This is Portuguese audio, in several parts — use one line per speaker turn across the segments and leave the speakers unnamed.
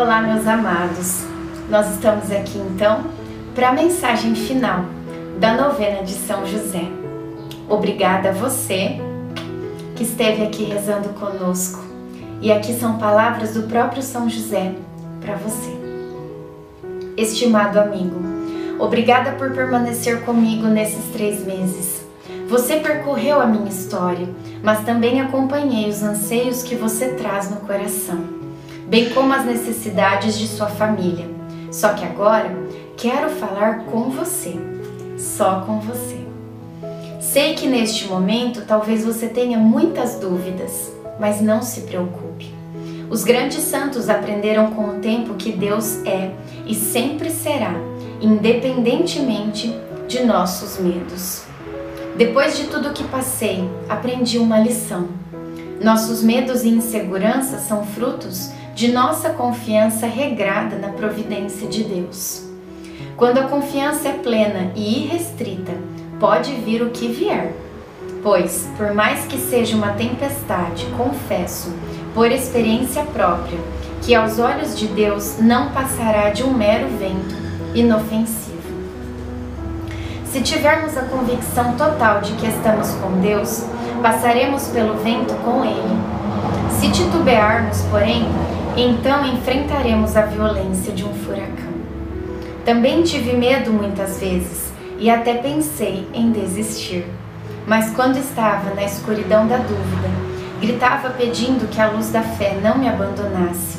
Olá, meus amados. Nós estamos aqui então para a mensagem final da novena de São José. Obrigada a você que esteve aqui rezando conosco. E aqui são palavras do próprio São José para você. Estimado amigo, obrigada por permanecer comigo nesses três meses. Você percorreu a minha história, mas também acompanhei os anseios que você traz no coração bem como as necessidades de sua família. Só que agora quero falar com você, só com você. Sei que neste momento talvez você tenha muitas dúvidas, mas não se preocupe. Os grandes santos aprenderam com o tempo que Deus é e sempre será, independentemente de nossos medos. Depois de tudo que passei, aprendi uma lição. Nossos medos e inseguranças são frutos de nossa confiança regrada na providência de Deus. Quando a confiança é plena e irrestrita, pode vir o que vier. Pois, por mais que seja uma tempestade, confesso, por experiência própria, que aos olhos de Deus não passará de um mero vento inofensivo. Se tivermos a convicção total de que estamos com Deus, passaremos pelo vento com Ele. Se titubearmos, porém, então enfrentaremos a violência de um furacão. Também tive medo muitas vezes e até pensei em desistir. Mas quando estava na escuridão da dúvida, gritava pedindo que a luz da fé não me abandonasse.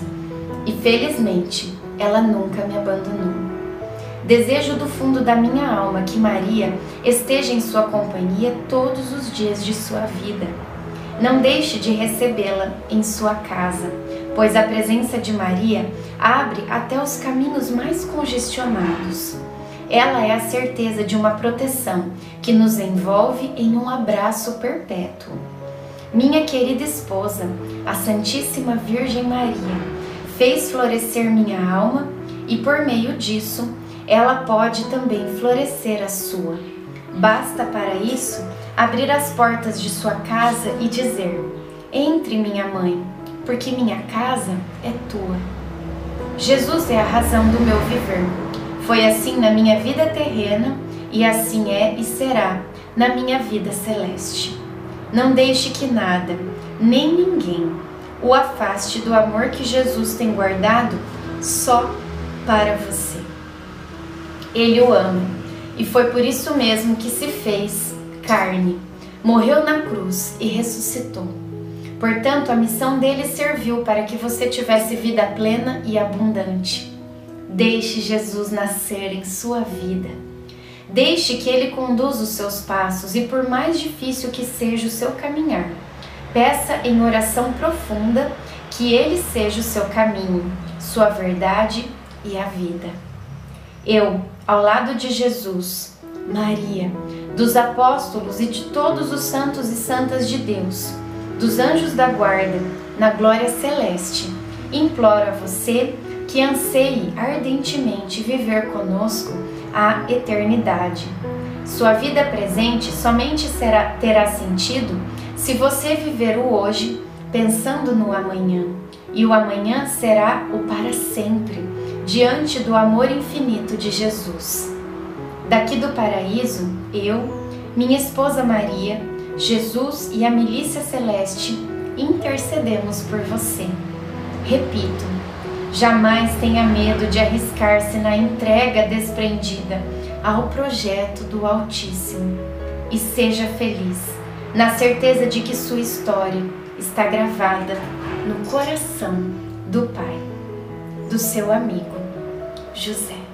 E felizmente, ela nunca me abandonou. Desejo do fundo da minha alma que Maria esteja em sua companhia todos os dias de sua vida. Não deixe de recebê-la em sua casa pois a presença de Maria abre até os caminhos mais congestionados. Ela é a certeza de uma proteção que nos envolve em um abraço perpétuo. Minha querida esposa, a Santíssima Virgem Maria, fez florescer minha alma e por meio disso ela pode também florescer a sua. Basta para isso abrir as portas de sua casa e dizer: Entre, minha mãe, porque minha casa é tua. Jesus é a razão do meu viver. Foi assim na minha vida terrena e assim é e será na minha vida celeste. Não deixe que nada, nem ninguém, o afaste do amor que Jesus tem guardado só para você. Ele o ama e foi por isso mesmo que se fez carne, morreu na cruz e ressuscitou Portanto, a missão dele serviu para que você tivesse vida plena e abundante. Deixe Jesus nascer em sua vida. Deixe que ele conduza os seus passos e, por mais difícil que seja o seu caminhar, peça em oração profunda que ele seja o seu caminho, sua verdade e a vida. Eu, ao lado de Jesus, Maria, dos apóstolos e de todos os santos e santas de Deus, dos anjos da guarda, na glória celeste. Imploro a você que anseie ardentemente viver conosco a eternidade. Sua vida presente somente será, terá sentido se você viver o hoje pensando no amanhã, e o amanhã será o para sempre, diante do amor infinito de Jesus. Daqui do paraíso, eu, minha esposa Maria, Jesus e a milícia celeste intercedemos por você. Repito, jamais tenha medo de arriscar-se na entrega desprendida ao projeto do Altíssimo e seja feliz, na certeza de que sua história está gravada no coração do Pai, do seu amigo José.